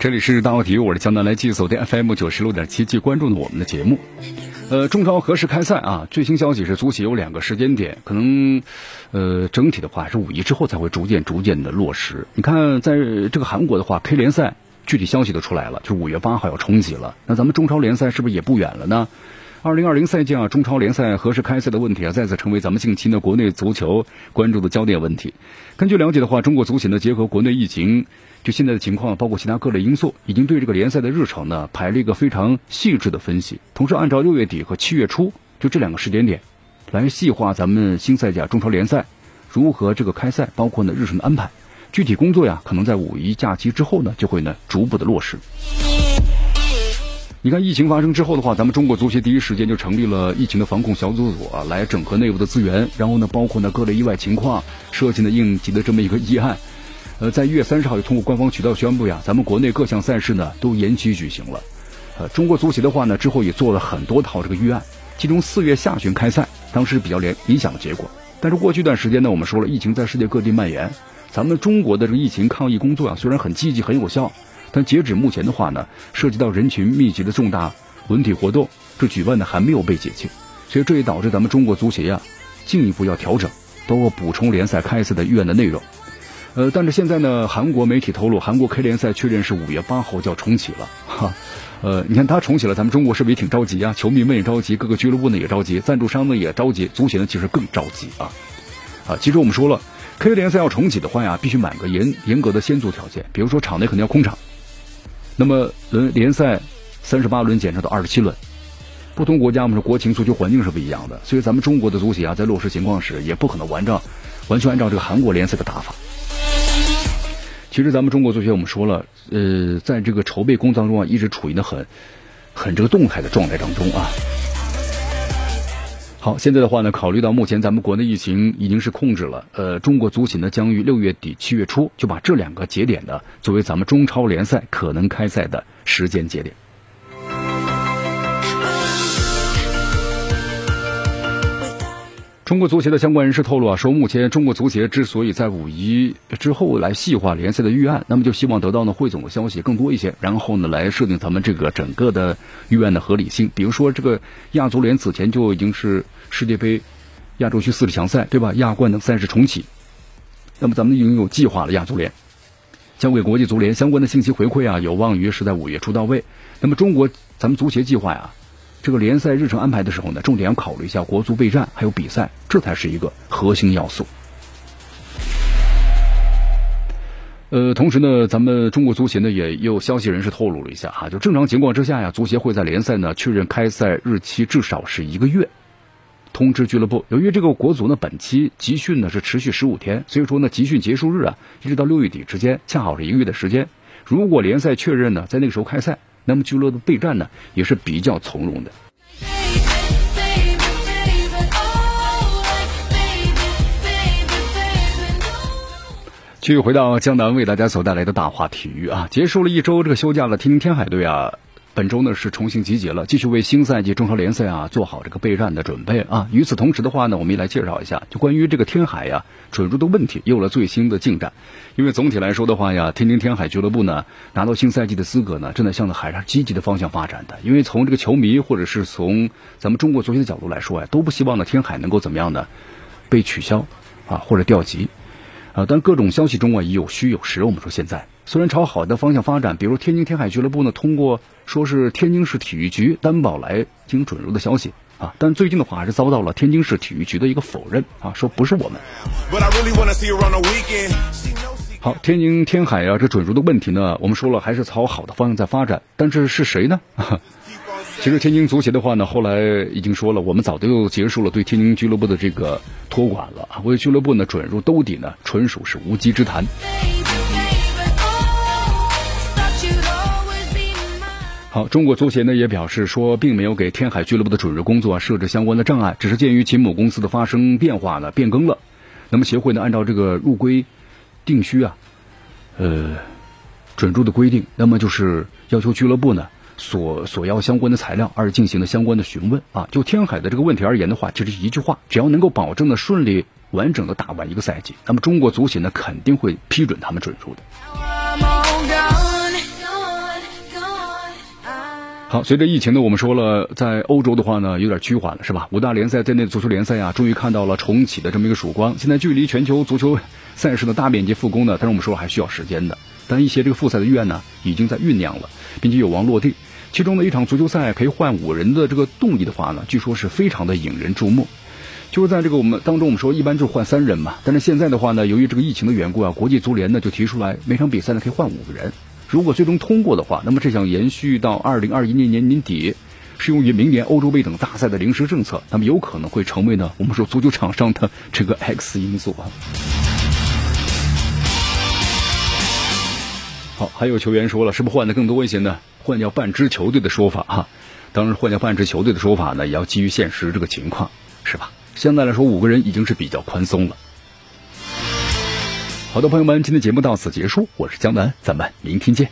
这里是大话体育，我是江南来记锁定 FM 九十六点七，继关注的我们的节目。呃，中超何时开赛啊？最新消息是，足协有两个时间点，可能，呃，整体的话是五一之后才会逐渐逐渐的落实。你看，在这个韩国的话，K 联赛具体消息都出来了，就五月八号要重启了。那咱们中超联赛是不是也不远了呢？二零二零赛季啊，中超联赛何时开赛的问题啊，再次成为咱们近期呢国内足球关注的焦点问题。根据了解的话，中国足协呢结合国内疫情。就现在的情况，包括其他各类因素，已经对这个联赛的日程呢排了一个非常细致的分析。同时，按照六月底和七月初就这两个时间点，来细化咱们新赛季啊中超联赛如何这个开赛，包括呢日程的安排。具体工作呀，可能在五一假期之后呢，就会呢逐步的落实。你看，疫情发生之后的话，咱们中国足协第一时间就成立了疫情的防控小组组啊，来整合内部的资源，然后呢，包括呢各类意外情况，设计的应急的这么一个议案。呃，在一月三十号也通过官方渠道宣布呀，咱们国内各项赛事呢都延期举行了。呃，中国足协的话呢，之后也做了很多套这个预案，其中四月下旬开赛，当时比较联理想的结果。但是过去一段时间呢，我们说了，疫情在世界各地蔓延，咱们中国的这个疫情抗疫工作啊，虽然很积极很有效，但截止目前的话呢，涉及到人群密集的重大文体活动，这举办的还没有被解禁，所以这也导致咱们中国足协呀，进一步要调整，包括补充联赛开赛的预案的内容。呃，但是现在呢，韩国媒体透露，韩国 K 联赛确认是五月八号就要重启了。哈，呃，你看他重启了，咱们中国是不是也挺着急啊？球迷们也着急，各个俱乐部呢也着急，赞助商呢也着急，足协呢其实更着急啊。啊，其实我们说了，K 联赛要重启的话呀，必须满个严严格的先组条件，比如说场内肯定要空场。那么轮联赛三十八轮减少到二十七轮，不同国家我们说国情足球环境是不一样的，所以咱们中国的足协啊，在落实情况时，也不可能完照完全按照这个韩国联赛的打法。其实咱们中国足协，我们说了，呃，在这个筹备工作当中啊，一直处于呢很很这个动态的状态当中啊。好，现在的话呢，考虑到目前咱们国内疫情已经是控制了，呃，中国足协呢将于六月底七月初就把这两个节点呢作为咱们中超联赛可能开赛的时间节点。中国足协的相关人士透露啊，说目前中国足协之所以在五一之后来细化联赛的预案，那么就希望得到呢汇总的消息更多一些，然后呢来设定咱们这个整个的预案的合理性。比如说这个亚足联此前就已经是世界杯亚洲区四十强赛，对吧？亚冠的赛事重启，那么咱们已经有计划了。亚足联交给国际足联相关的信息回馈啊，有望于是在五月初到位。那么中国咱们足协计划呀。这个联赛日程安排的时候呢，重点要考虑一下国足备战，还有比赛，这才是一个核心要素。呃，同时呢，咱们中国足协呢也有消息人士透露了一下哈，就正常情况之下呀，足协会在联赛呢确认开赛日期至少是一个月，通知俱乐部。由于这个国足呢本期集训呢是持续十五天，所以说呢集训结束日啊一直到六月底之间，恰好是一个月的时间。如果联赛确认呢在那个时候开赛。那么俱乐部备战呢也是比较从容的。继续回到江南为大家所带来的大话体育啊，结束了一周这个休假了，听听天海队啊。本周呢是重新集结了，继续为新赛季中超联赛啊做好这个备战的准备啊。与此同时的话呢，我们也来介绍一下，就关于这个天海呀准入的问题，有了最新的进展。因为总体来说的话呀，天津天海俱乐部呢拿到新赛季的资格呢，正在向着海上积极的方向发展的。因为从这个球迷或者是从咱们中国足球的角度来说呀，都不希望呢天海能够怎么样呢被取消啊或者调级啊。但各种消息中啊有虚有实，我们说现在。虽然朝好的方向发展，比如天津天海俱乐部呢，通过说是天津市体育局担保来进行准入的消息啊，但最近的话还是遭到了天津市体育局的一个否认啊，说不是我们。好，天津天海啊，这准入的问题呢，我们说了还是朝好的方向在发展，但是是谁呢？其实天津足协的话呢，后来已经说了，我们早就结束了对天津俱乐部的这个托管了啊，为俱乐部呢准入兜底呢，纯属是无稽之谈。好，中国足协呢也表示说，并没有给天海俱乐部的准入工作设置相关的障碍，只是鉴于其母公司的发生变化呢，变更了。那么协会呢，按照这个入规定需啊，呃，准入的规定，那么就是要求俱乐部呢所所要相关的材料，而进行了相关的询问啊。就天海的这个问题而言的话，其实一句话，只要能够保证的顺利完整的打完一个赛季，那么中国足协呢肯定会批准他们准入的。好，随着疫情呢，我们说了，在欧洲的话呢，有点趋缓了，是吧？五大联赛在内的足球联赛啊，终于看到了重启的这么一个曙光。现在距离全球足球 赛事的大面积复工呢，但是我们说还需要时间的。但一些这个复赛的预案呢，已经在酝酿了，并且有望落地。其中的一场足球赛可以换五人的这个动力的话呢，据说是非常的引人注目。就是在这个我们当中，我们说一般就是换三人嘛，但是现在的话呢，由于这个疫情的缘故啊，国际足联呢就提出来，每场比赛呢可以换五个人。如果最终通过的话，那么这项延续到二零二一年年底，适用于明年欧洲杯等大赛的临时政策，那么有可能会成为呢我们说足球场上的这个 X 因素啊。好，还有球员说了，是不是换的更多一些呢？换掉半支球队的说法哈，当然换掉半支球队的说法呢，也要基于现实这个情况，是吧？现在来说，五个人已经是比较宽松了。好的，朋友们，今天节目到此结束，我是江南，咱们明天见。